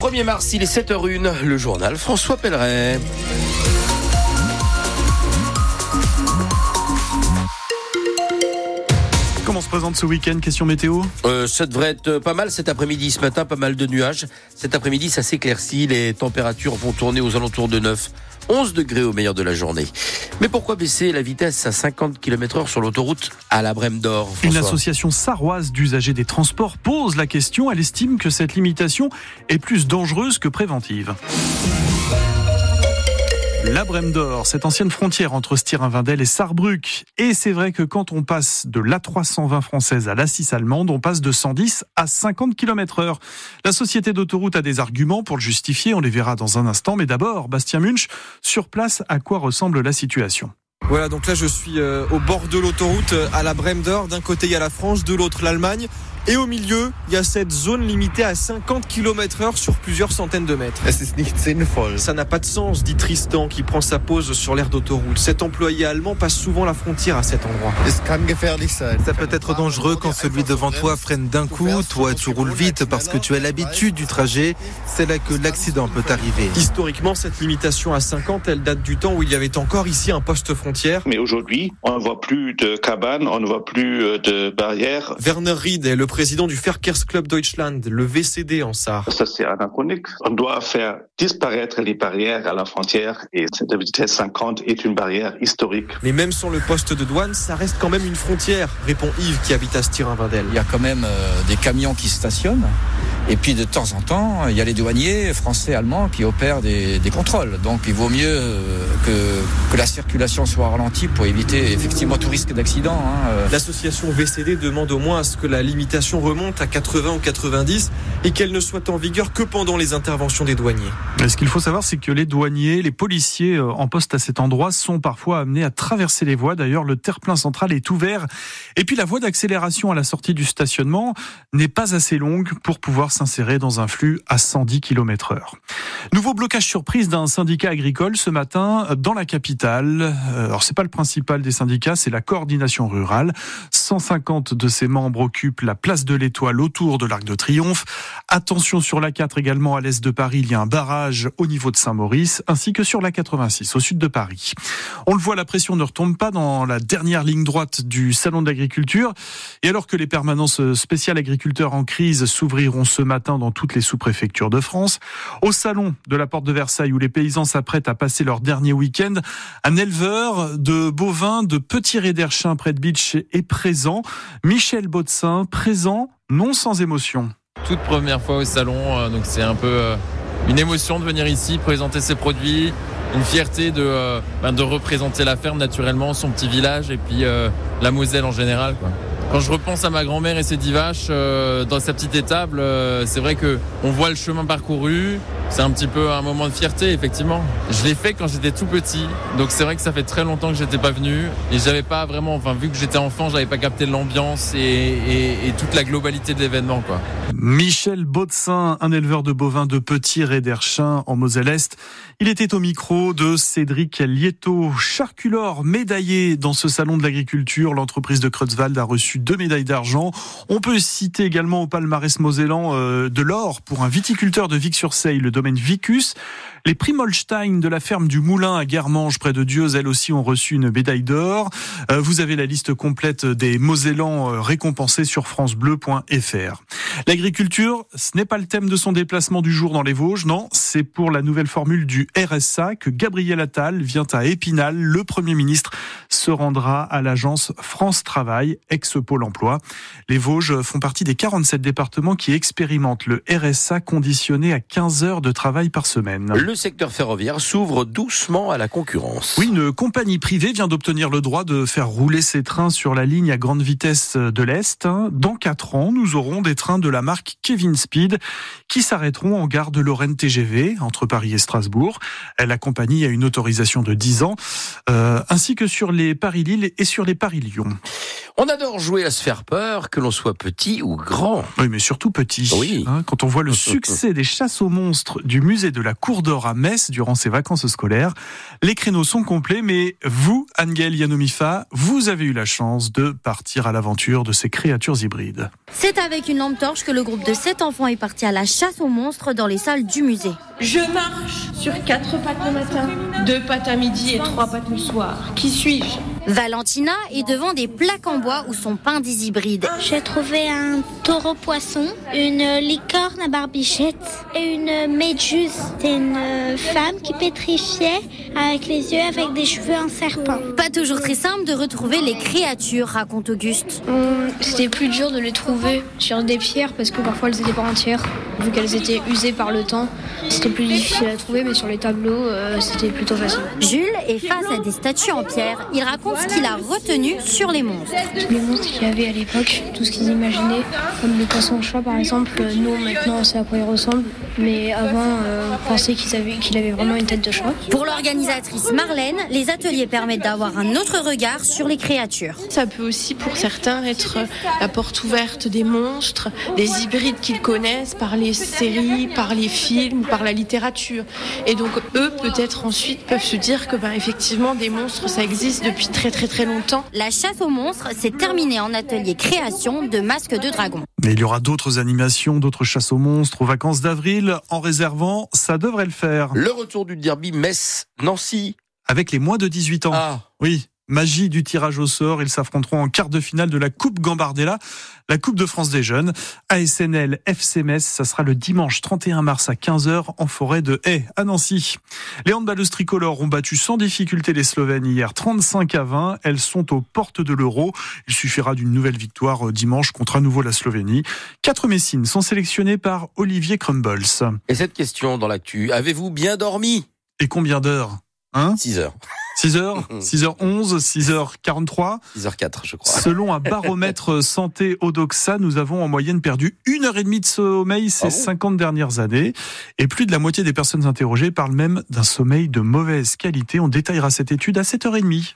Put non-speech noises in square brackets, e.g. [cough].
1er mars, il est 7h01, le journal François Pelleret. Comment se présente ce week-end Question météo? Euh, Ça devrait être pas mal cet après-midi. Ce matin, pas mal de nuages. Cet après-midi, ça s'éclaircit. Les températures vont tourner aux alentours de 9. 11 degrés au meilleur de la journée. Mais pourquoi baisser la vitesse à 50 km heure sur l'autoroute à la Brème d'Or Une association sarroise d'usagers des transports pose la question. Elle estime que cette limitation est plus dangereuse que préventive. La Brème d'Or, cette ancienne frontière entre Styrin-Vindel et Sarrebruck. Et c'est vrai que quand on passe de l'A320 française à l'A6 allemande, on passe de 110 à 50 km heure. La société d'autoroute a des arguments pour le justifier, on les verra dans un instant. Mais d'abord, Bastien Munch, sur place, à quoi ressemble la situation? Voilà, donc là je suis euh, au bord de l'autoroute à la Brème d'Or. D'un côté il y a la France, de l'autre l'Allemagne. Et au milieu, il y a cette zone limitée à 50 km heure sur plusieurs centaines de mètres. Ça n'a pas de sens, dit Tristan, qui prend sa pause sur l'aire d'autoroute. Cet employé allemand passe souvent la frontière à cet endroit. Ça peut être dangereux quand celui devant toi freine d'un coup. Toi, tu roules vite parce que tu as l'habitude du trajet. C'est là que l'accident peut arriver. Historiquement, cette limitation à 50, elle date du temps où il y avait encore ici un poste frontière. Mais aujourd'hui, on ne voit plus de cabanes, on ne voit plus euh, de barrières. Werner Ried est le président du Verkehrsclub Deutschland, le VCD en Sarre. Ça, c'est anachronique. On doit faire disparaître les barrières à la frontière et cette vitesse 50 est une barrière historique. Mais même sans le poste de douane, ça reste quand même une frontière, répond Yves qui habite à Styrin-Vindel. Il y a quand même euh, des camions qui stationnent. Et puis de temps en temps, il y a les douaniers français, allemands qui opèrent des, des contrôles. Donc il vaut mieux euh, que, que, la circulation soit ralentie pour éviter effectivement tout risque d'accident. Hein. L'association VCD demande au moins à ce que la limitation remonte à 80 ou 90 et qu'elle ne soit en vigueur que pendant les interventions des douaniers. Ce qu'il faut savoir, c'est que les douaniers, les policiers euh, en poste à cet endroit sont parfois amenés à traverser les voies. D'ailleurs, le terre-plein central est ouvert. Et puis la voie d'accélération à la sortie du stationnement n'est pas assez longue pour pouvoir s'insérer dans un flux à 110 km heure. Nouveau blocage surprise d'un syndicat agricole ce matin dans la capitale. Euh, alors c'est pas le principal des syndicats, c'est la coordination rurale. 150 de ses membres occupent la place de l'Étoile autour de l'Arc de Triomphe. Attention sur la 4 également à l'est de Paris, il y a un barrage au niveau de Saint-Maurice, ainsi que sur la 86 au sud de Paris. On le voit, la pression ne retombe pas dans la dernière ligne droite du salon d'agriculture. Et alors que les permanences spéciales agriculteurs en crise s'ouvriront ce matin dans toutes les sous-préfectures de France, au salon de la porte de Versailles où les paysans s'apprêtent à passer leur dernier week-end, un éleveur de bovins de Petit Réderchin près de Beach est présent. Michel Baudsin, présent, non sans émotion. Toute première fois au salon, euh, donc c'est un peu euh, une émotion de venir ici, présenter ses produits, une fierté de, euh, ben de représenter la ferme naturellement, son petit village et puis la Moselle en général. Quand je repense à ma grand-mère et ses dix vaches euh, dans sa petite étable, euh, c'est vrai que on voit le chemin parcouru. C'est un petit peu un moment de fierté, effectivement. Je l'ai fait quand j'étais tout petit, donc c'est vrai que ça fait très longtemps que j'étais pas venu et j'avais pas vraiment, enfin vu que j'étais enfant, j'avais pas capté l'ambiance et, et, et, toute la globalité de l'événement, quoi. Michel Baudsin, un éleveur de bovins de Petit Réderchin en Moselle-Est. Il était au micro de Cédric Lieto, charculor médaillé dans ce salon de l'agriculture. L'entreprise de Creutzwald a reçu deux médailles d'argent. On peut citer également au palmarès mosellan euh, de l'or pour un viticulteur de Vic-sur-Seille, le domaine Vicus. Les Primolstein de la ferme du Moulin à Guermange, près de Dieu, elles aussi ont reçu une médaille d'or. Euh, vous avez la liste complète des Mosellans euh, récompensés sur francebleu.fr. L'agriculture, ce n'est pas le thème de son déplacement du jour dans les Vosges, non, c'est pour la nouvelle formule du RSA que Gabriel Attal vient à Épinal. Le Premier ministre se rendra à l'agence France Travail, ex-Pôle emploi. Les Vosges font partie des 47 départements qui expérimentent le RSA conditionné à 15 heures de travail par semaine. Le secteur ferroviaire s'ouvre doucement à la concurrence. Oui, une compagnie privée vient d'obtenir le droit de faire rouler ses trains sur la ligne à grande vitesse de l'Est. Dans quatre ans, nous aurons des trains de la marque Kevin Speed qui s'arrêteront en gare de Lorraine TGV entre Paris et Strasbourg. La compagnie a une autorisation de 10 ans, euh, ainsi que sur les Paris-Lille et sur les Paris-Lyon. On adore jouer à se faire peur, que l'on soit petit ou grand. Oui, mais surtout petit. Oui. Hein, quand on voit le [laughs] succès des chasses aux monstres du musée de la Cour d'Or à Metz durant ses vacances scolaires, les créneaux sont complets, mais vous, Angel Yanomifa, vous avez eu la chance de partir à l'aventure de ces créatures hybrides. C'est avec une lampe torche que le groupe de sept enfants est parti à la chasse aux monstres dans les salles du musée. Je marche sur quatre pattes le matin, deux pattes à midi et trois pattes le soir. Qui suis-je? action. Valentina est devant des plaques en bois où sont peints des hybrides. J'ai trouvé un taureau poisson, une licorne à barbichette et une méduse. C'est une femme qui pétrifiait avec les yeux avec des cheveux en serpent. Pas toujours très simple de retrouver les créatures, raconte Auguste. Hum, C'était plus dur de les trouver sur des pierres parce que parfois elles étaient pas entières, vu qu'elles étaient usées par le temps. C'était plus difficile à trouver, mais sur les tableaux, euh, c'était plutôt facile. Jules est face à des statues en pierre. Il raconte ce qu'il a retenu sur les monstres. Tous les monstres qu'il y avait à l'époque, tout ce qu'ils imaginaient, comme le poisson-chat par exemple, euh, nous maintenant on sait à quoi il ressemble, mais avant euh, on pensait qu'il avait, vraiment une tête de chat. Pour l'organisatrice Marlène, les ateliers permettent d'avoir un autre regard sur les créatures. Ça peut aussi pour certains être la porte ouverte des monstres, des hybrides qu'ils connaissent par les séries, par les films, par la littérature. Et donc eux peut-être ensuite peuvent se dire que ben, effectivement des monstres ça existe depuis très très très longtemps. La chasse aux monstres s'est terminée en atelier création de masques de dragon. Mais il y aura d'autres animations, d'autres chasses aux monstres aux vacances d'avril. En réservant, ça devrait le faire. Le retour du derby Metz-Nancy. Avec les moins de 18 ans. Ah, Oui, magie du tirage au sort. Ils s'affronteront en quart de finale de la Coupe Gambardella, la Coupe de France des jeunes. ASNL FC Metz, ça sera le dimanche 31 mars à 15h en forêt de Haye, à Nancy. Les handballeuses tricolores ont battu sans difficulté les Slovènes hier 35 à 20. Elles sont aux portes de l'Euro. Il suffira d'une nouvelle victoire euh, dimanche contre à nouveau la Slovénie. Quatre Messines sont sélectionnées par Olivier Crumbles. et cette question dans l'actu. Avez-vous bien dormi? Et combien d'heures? Hein? 6 heures. 6h 6h11 6h43 6h04, je crois. Selon un baromètre [laughs] santé Odoxa, nous avons en moyenne perdu une heure et demie de sommeil ces Ah bon 50 dernières années. Et plus de la moitié des personnes interrogées parlent même d'un sommeil de mauvaise qualité. On détaillera cette étude à 7h30.